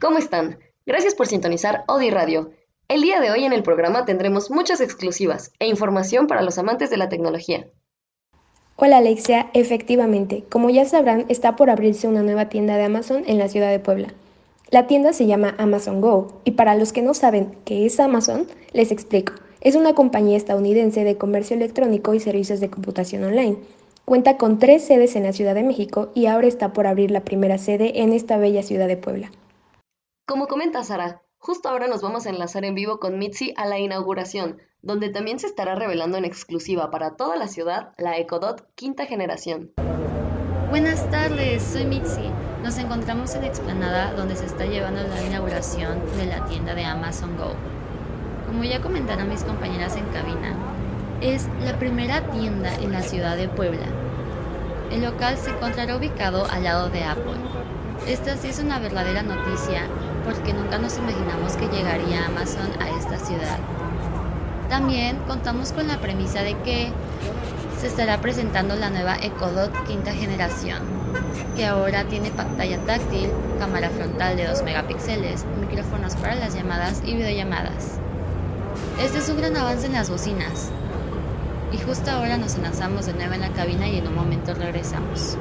¿cómo están? Gracias por sintonizar Odi Radio. El día de hoy en el programa tendremos muchas exclusivas e información para los amantes de la tecnología. Hola Alexia, efectivamente, como ya sabrán, está por abrirse una nueva tienda de Amazon en la ciudad de Puebla. La tienda se llama Amazon Go y para los que no saben qué es Amazon, les explico. Es una compañía estadounidense de comercio electrónico y servicios de computación online. Cuenta con tres sedes en la Ciudad de México y ahora está por abrir la primera sede en esta bella ciudad de Puebla. Como comenta Sara, justo ahora nos vamos a enlazar en vivo con Mitzi a la inauguración, donde también se estará revelando en exclusiva para toda la ciudad la EcoDot quinta generación. Buenas tardes, soy Mitzi. Nos encontramos en la explanada donde se está llevando la inauguración de la tienda de Amazon Go. Como ya comentaron mis compañeras en cabina, es la primera tienda en la ciudad de Puebla. El local se encontrará ubicado al lado de Apple. Esta sí es una verdadera noticia porque nunca nos imaginamos que llegaría Amazon a esta ciudad. También contamos con la premisa de que se estará presentando la nueva EcoDot quinta generación, que ahora tiene pantalla táctil, cámara frontal de 2 megapíxeles, micrófonos para las llamadas y videollamadas. Este es un gran avance en las bocinas. Y justo ahora nos enlazamos de nuevo en la cabina y en un momento regresamos.